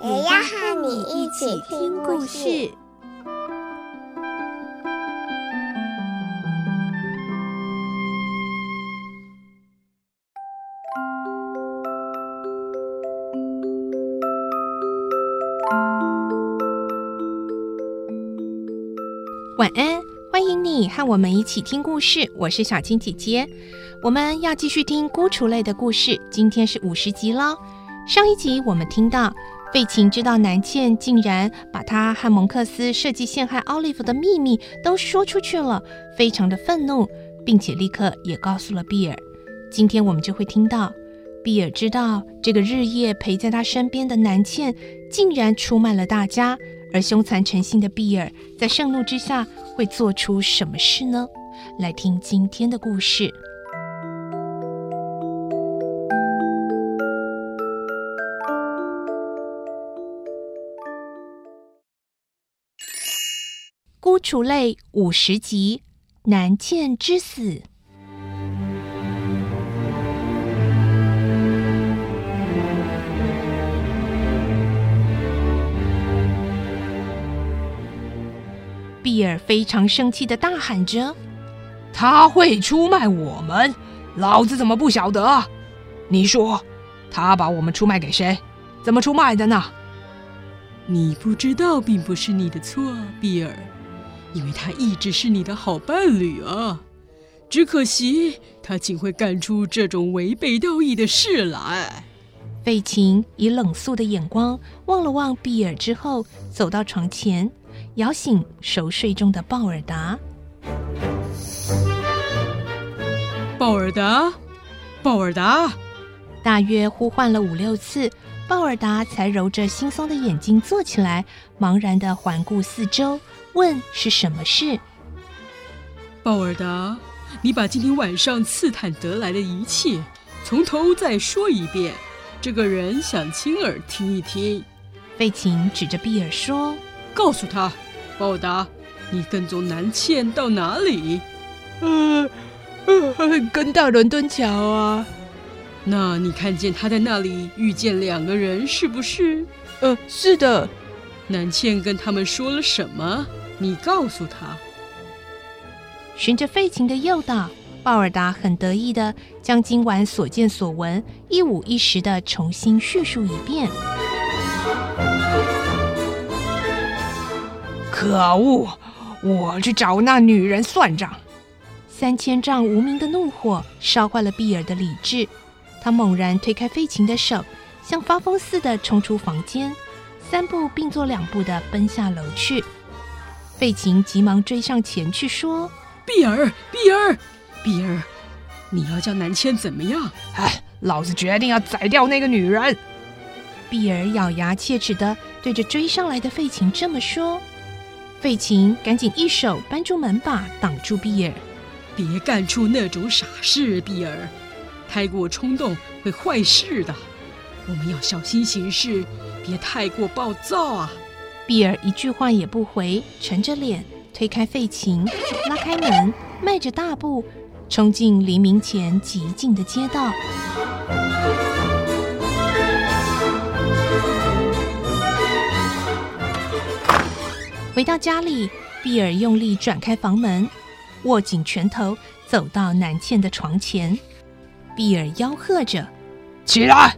也要和你一起听故事。晚安，欢迎你和我们一起听故事。我是小青姐姐，我们要继续听孤雏类的故事。今天是五十集喽。上一集我们听到费琴知道南茜竟然把她和蒙克斯设计陷害奥利弗的秘密都说出去了，非常的愤怒，并且立刻也告诉了比尔。今天我们就会听到比尔知道这个日夜陪在他身边的南茜竟然出卖了大家。而凶残成性的比尔在盛怒之下会做出什么事呢？来听今天的故事。孤雏泪五十集：南茜之死。比尔非常生气的大喊着：“他会出卖我们，老子怎么不晓得啊？你说，他把我们出卖给谁？怎么出卖的呢？”你不知道，并不是你的错，比尔，因为他一直是你的好伴侣啊。只可惜，他竟会干出这种违背道义的事来。费琴以冷肃的眼光望了望比尔之后，走到床前。摇醒熟睡中的鲍尔达。鲍尔达，鲍尔达，大约呼唤了五六次，鲍尔达才揉着惺忪的眼睛坐起来，茫然地环顾四周，问是什么事。鲍尔达，你把今天晚上刺探得来的一切，从头再说一遍。这个人想亲耳听一听。费琴指着比尔说：“告诉他。”鲍尔达，你跟踪南茜到哪里？呃，呃，跟到伦敦桥啊。那你看见他在那里遇见两个人，是不是？呃，是的。南茜跟他们说了什么？你告诉他。循着费琴的诱导，鲍尔达很得意的将今晚所见所闻一五一十的重新叙述一遍。可恶！我去找那女人算账。三千丈无名的怒火烧坏了比尔的理智，他猛然推开费琴的手，像发疯似的冲出房间，三步并作两步的奔下楼去。费琴急忙追上前去，说：“碧儿，碧儿，碧儿，你要叫南茜怎么样？哎，老子决定要宰掉那个女人！”碧儿咬牙切齿的对着追上来的费琴这么说。费琴赶紧一手扳住门把，挡住碧儿，别干出那种傻事，比尔，太过冲动会坏事的。我们要小心行事，别太过暴躁啊！比尔一句话也不回，沉着脸推开费琴，拉开门，迈着大步冲进黎明前寂静的街道。回到家里，比尔用力转开房门，握紧拳头，走到南茜的床前。比尔吆喝着：“起来！”“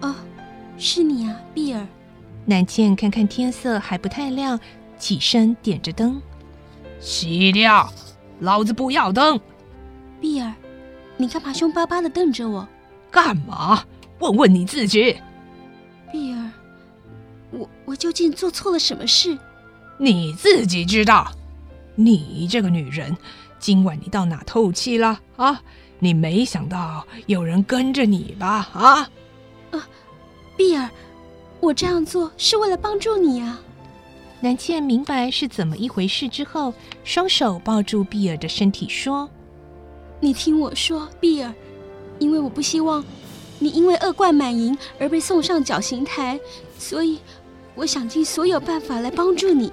哦，是你啊，碧儿。”南茜看看天色还不太亮，起身点着灯。“熄掉，老子不要灯！”“碧儿，你干嘛凶巴巴的瞪着我？”“干嘛？问问你自己。”“碧儿，我我究竟做错了什么事？”你自己知道，你这个女人，今晚你到哪透气了啊？你没想到有人跟着你吧？啊？啊，碧儿，我我这样做是为了帮助你啊。南茜明白是怎么一回事之后，双手抱住碧儿的身体说：“你听我说，碧儿，因为我不希望你因为恶贯满盈而被送上绞刑台，所以我想尽所有办法来帮助你。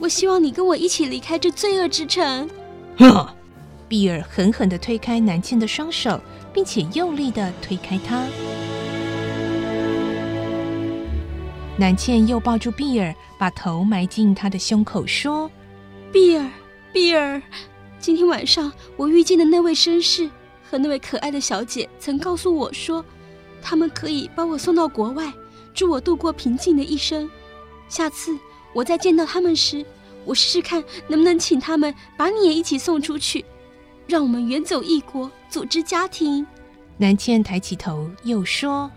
我希望你跟我一起离开这罪恶之城。”哼！碧儿狠狠地推开南茜的双手，并且用力地推开她。南茜又抱住碧儿，把头埋进她的胸口，说：“碧儿，碧儿，今天晚上我遇见的那位绅士和那位可爱的小姐曾告诉我说，他们可以把我送到国外，助我度过平静的一生。下次我再见到他们时，我试试看能不能请他们把你也一起送出去，让我们远走异国，组织家庭。”南茜抬起头，又说：“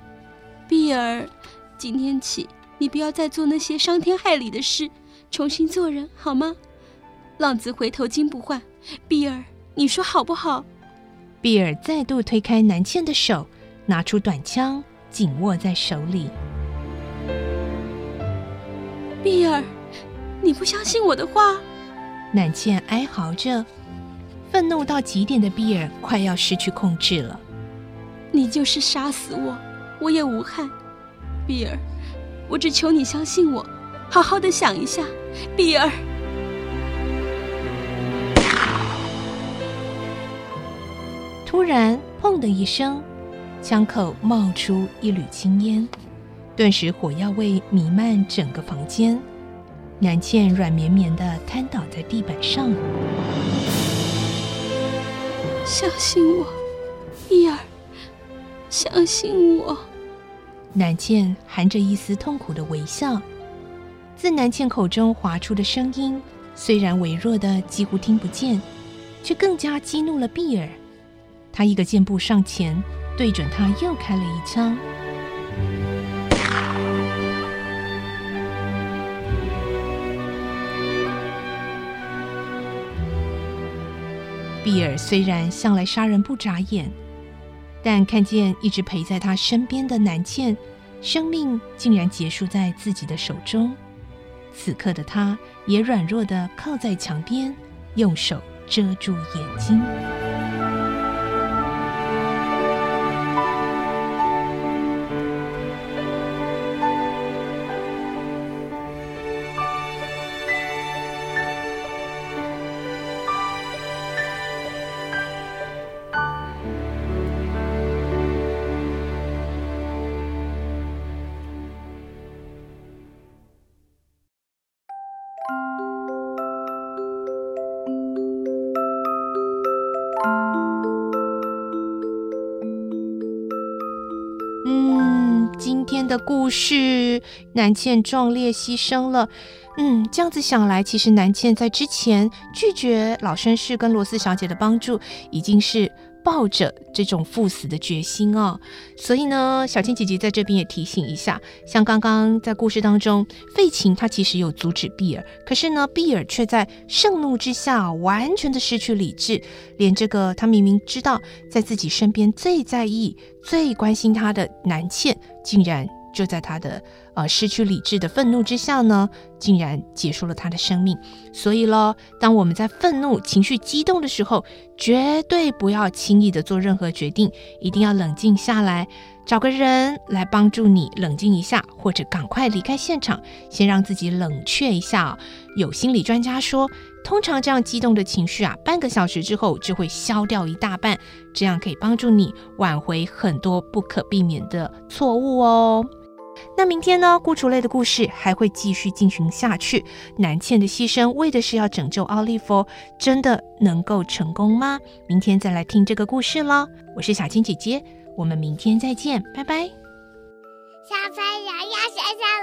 碧儿，今天起。”你不要再做那些伤天害理的事，重新做人好吗？浪子回头金不换，碧儿，你说好不好？碧儿再度推开南茜的手，拿出短枪，紧握在手里。碧儿，你不相信我的话？南茜哀嚎着，愤怒到极点的比尔快要失去控制了。你就是杀死我，我也无憾，比尔。我只求你相信我，好好的想一下，比尔。突然，砰的一声，枪口冒出一缕青烟，顿时火药味弥漫整个房间。南茜软绵绵的瘫倒在地板上。相信我，碧儿，相信我。南茜含着一丝痛苦的微笑，自南茜口中滑出的声音，虽然微弱的几乎听不见，却更加激怒了碧儿。他一个箭步上前，对准他又开了一枪。比尔虽然向来杀人不眨眼。但看见一直陪在他身边的南茜，生命竟然结束在自己的手中。此刻的他也软弱地靠在墙边，用手遮住眼睛。的故事，南茜壮烈牺牲了。嗯，这样子想来，其实南茜在之前拒绝老绅士跟罗斯小姐的帮助，已经是。抱着这种赴死的决心哦，所以呢，小青姐姐在这边也提醒一下，像刚刚在故事当中，费琴她其实有阻止碧儿，可是呢，碧儿却在盛怒之下完全的失去理智，连这个她明明知道在自己身边最在意、最关心她的南茜，竟然。就在他的呃失去理智的愤怒之下呢，竟然结束了他的生命。所以咯，当我们在愤怒、情绪激动的时候，绝对不要轻易的做任何决定，一定要冷静下来，找个人来帮助你冷静一下，或者赶快离开现场，先让自己冷却一下。有心理专家说，通常这样激动的情绪啊，半个小时之后就会消掉一大半，这样可以帮助你挽回很多不可避免的错误哦。那明天呢？孤雏类的故事还会继续进行下去。南茜的牺牲为的是要拯救奥利弗，真的能够成功吗？明天再来听这个故事喽。我是小青姐姐，我们明天再见，拜拜。小朋友要睡觉了，